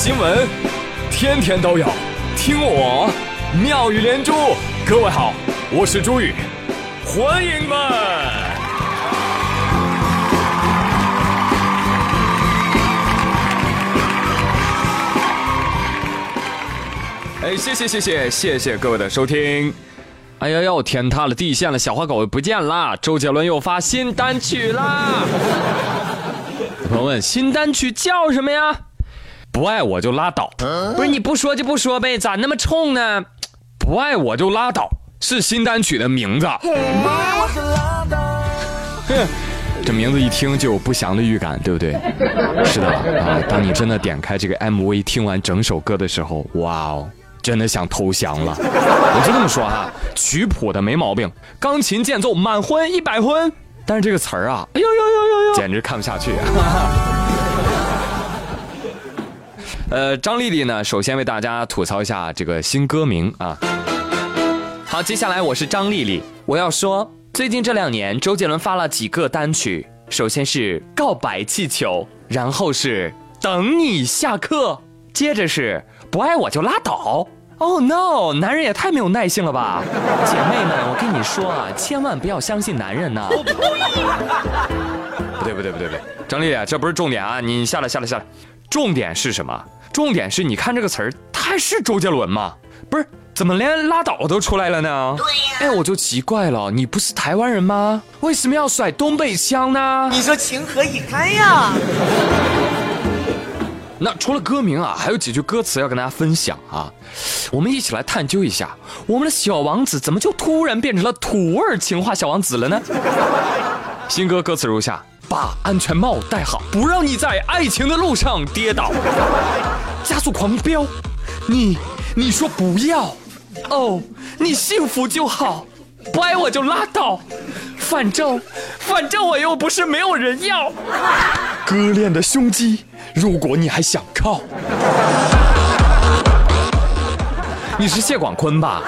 新闻天天都有，听我妙语连珠。各位好，我是朱宇，欢迎们。哎，谢谢谢谢谢谢各位的收听。哎呀呦，天塌了地陷了，小花狗不见了，周杰伦又发新单曲啦！朋友问，新单曲叫什么呀？不爱我就拉倒，不是你不说就不说呗，咋那么冲呢？不爱我就拉倒是新单曲的名字。这名字一听就有不祥的预感，对不对？是的啊，当你真的点开这个 MV，听完整首歌的时候，哇哦！真的想投降了，我就这么说哈，曲谱的没毛病，钢琴间奏满分一百分，但是这个词儿啊，哎呦呦呦呦呦，简直看不下去。呃，张丽丽呢，首先为大家吐槽一下这个新歌名啊。好，接下来我是张丽丽，我要说，最近这两年周杰伦发了几个单曲，首先是《告白气球》，然后是《等你下课》，接着是《不爱我就拉倒》。Oh no！男人也太没有耐性了吧！姐妹们，我跟你说啊，千万不要相信男人呐！不对不对不对不对，张丽丽，这不是重点啊！你下来下来下来，重点是什么？重点是你看这个词儿，他还是周杰伦吗？不是，怎么连拉倒都出来了呢？对呀。哎，我就奇怪了，你不是台湾人吗？为什么要甩东北腔呢？你说情何以堪呀？那除了歌名啊，还有几句歌词要跟大家分享啊，我们一起来探究一下，我们的小王子怎么就突然变成了土味情话小王子了呢？新歌歌词如下：把安全帽戴好，不让你在爱情的路上跌倒，加速狂飙，你你说不要，哦，你幸福就好，不爱我就拉倒，反正反正我又不是没有人要，割裂的胸肌。如果你还想靠，你是谢广坤吧？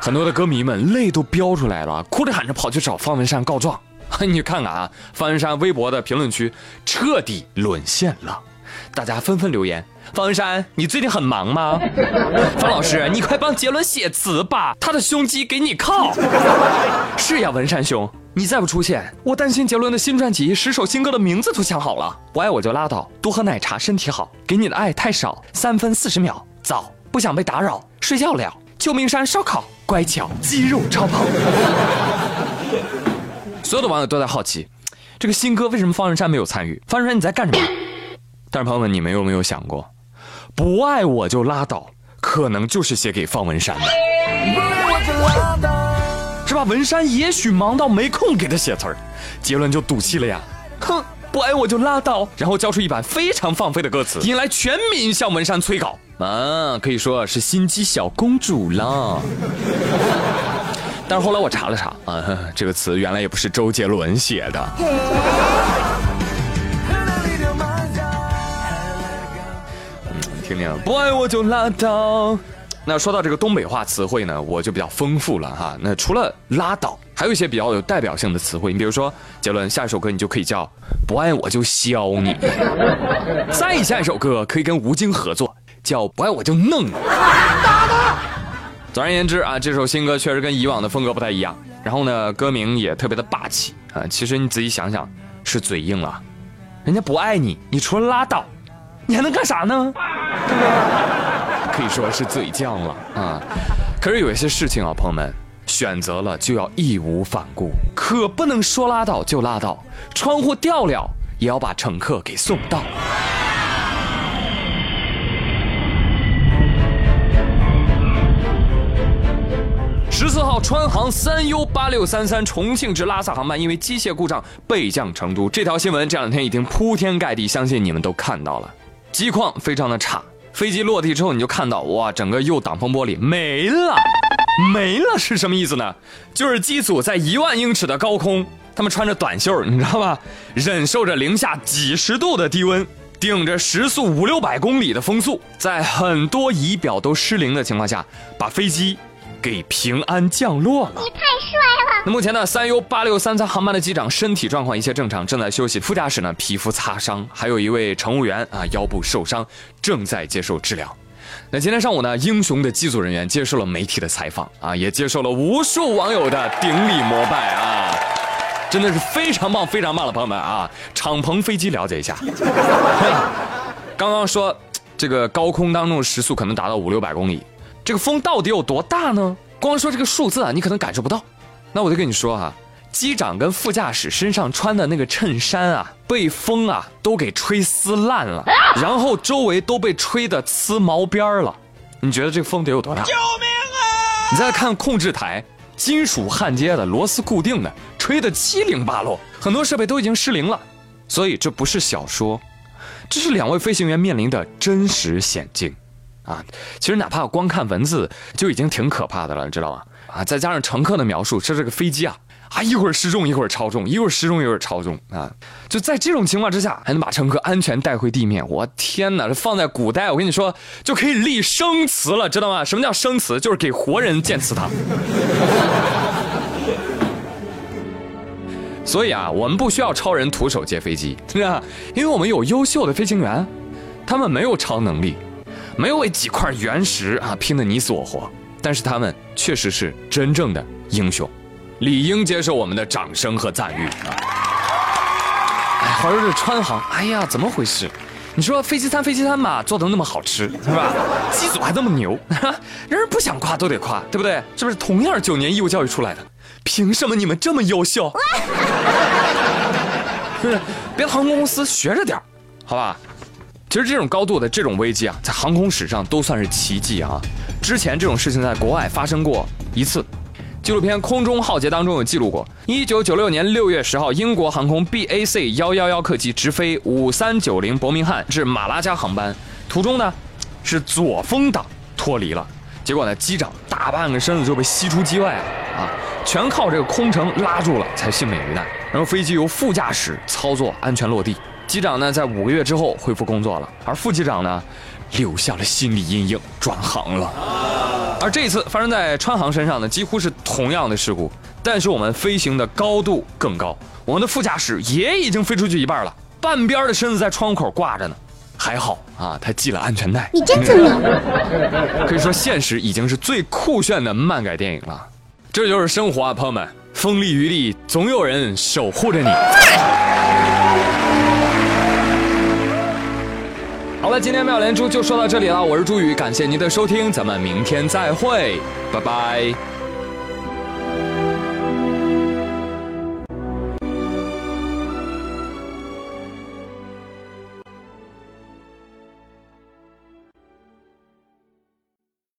很多的歌迷们泪都飙出来了，哭着喊着跑去找方文山告状。你看看啊，方文山微博的评论区彻底沦陷了，大家纷纷留言：方文山，你最近很忙吗？方老师，你快帮杰伦写词吧，他的胸肌给你靠。是呀，文山兄。你再不出现，我担心杰伦的新专辑十首新歌的名字都想好了。不爱我就拉倒，多喝奶茶身体好。给你的爱太少，三分四十秒。早，不想被打扰，睡觉了。救命山烧烤，乖巧，肌肉超跑。所有的网友都在好奇，这个新歌为什么方文山没有参与？方文山你在干什么？但是朋友们，你们有没有想过，不爱我就拉倒，可能就是写给方文山的。是吧？文山也许忙到没空给他写词儿，杰伦就赌气了呀。哼，不爱我就拉倒，然后交出一版非常放飞的歌词，引来全民向文山催稿啊，可以说是心机小公主了。但是后来我查了查啊，这个词原来也不是周杰伦写的。嗯听听，不爱我就拉倒。那说到这个东北话词汇呢，我就比较丰富了哈。那除了拉倒，还有一些比较有代表性的词汇。你比如说，杰伦下一首歌你就可以叫不爱我就削你。再下一首歌可以跟吴京合作，叫不爱我就弄你。打他！总而言之啊，这首新歌确实跟以往的风格不太一样。然后呢，歌名也特别的霸气啊。其实你仔细想想，是嘴硬了。人家不爱你，你除了拉倒，你还能干啥呢？对不对？可以说是嘴犟了啊！可是有一些事情啊，朋友们，选择了就要义无反顾，可不能说拉倒就拉倒。窗户掉了，也要把乘客给送到。川航三 U 八六三三重庆至拉萨航班因为机械故障备降成都，这条新闻这两天已经铺天盖地，相信你们都看到了，机况非常的差。飞机落地之后，你就看到哇，整个右挡风玻璃没了，没了是什么意思呢？就是机组在一万英尺的高空，他们穿着短袖，你知道吧？忍受着零下几十度的低温，顶着时速五六百公里的风速，在很多仪表都失灵的情况下，把飞机给平安降落了。你太帅了！那目前呢，三 U 八六三三航班的机长身体状况一切正常，正在休息。副驾驶呢，皮肤擦伤，还有一位乘务员啊，腰部受伤，正在接受治疗。那今天上午呢，英雄的机组人员接受了媒体的采访啊，也接受了无数网友的顶礼膜拜啊，真的是非常棒，非常棒的朋友们啊！敞篷飞机了解一下，刚刚说这个高空当中时速可能达到五六百公里，这个风到底有多大呢？光说这个数字啊，你可能感受不到。那我就跟你说啊。机长跟副驾驶身上穿的那个衬衫啊，被风啊都给吹撕烂了，然后周围都被吹得呲毛边了。你觉得这个风得有多大？救命啊！你再看控制台，金属焊接的，螺丝固定的，吹得七零八落，很多设备都已经失灵了。所以这不是小说，这是两位飞行员面临的真实险境啊！其实哪怕光看文字就已经挺可怕的了，你知道吗？啊，再加上乘客的描述，这这个飞机啊。啊，一会儿失重，一会儿超重，一会儿失重，一会儿超重啊！就在这种情况之下，还能把乘客安全带回地面，我天哪！这放在古代，我跟你说，就可以立生祠了，知道吗？什么叫生祠？就是给活人建祠堂。所以啊，我们不需要超人徒手接飞机，是吧？因为我们有优秀的飞行员，他们没有超能力，没有为几块原石啊拼得你死我活，但是他们确实是真正的英雄。理应接受我们的掌声和赞誉啊！哎，话说这川航，哎呀，怎么回事？你说飞机餐飞机餐嘛，做的那么好吃，是吧？机组还那么牛，人人不想夸都得夸，对不对？是不是？同样九年义务教育出来的，凭什么你们这么优秀？是不是？别航空公司学着点好吧？其实这种高度的这种危机啊，在航空史上都算是奇迹啊！之前这种事情在国外发生过一次。纪录片《空中浩劫》当中有记录过，一九九六年六月十号，英国航空 BAC 幺幺幺客机直飞五三九零伯明翰至马拉加航班，途中呢是左风挡脱离了，结果呢机长大半个身子就被吸出机外了啊，全靠这个空乘拉住了才幸免于难，然后飞机由副驾驶操作安全落地，机长呢在五个月之后恢复工作了，而副机长呢留下了心理阴影，转行了。而这一次发生在川航身上呢，几乎是同样的事故，但是我们飞行的高度更高，我们的副驾驶也已经飞出去一半了，半边的身子在窗口挂着呢，还好啊，他系了安全带。你真聪明。可以说，现实已经是最酷炫的漫改电影了，这就是生活啊，朋友们，风里雨里总有人守护着你。那，今天妙连珠就说到这里了。我是朱宇，感谢您的收听，咱们明天再会，拜拜。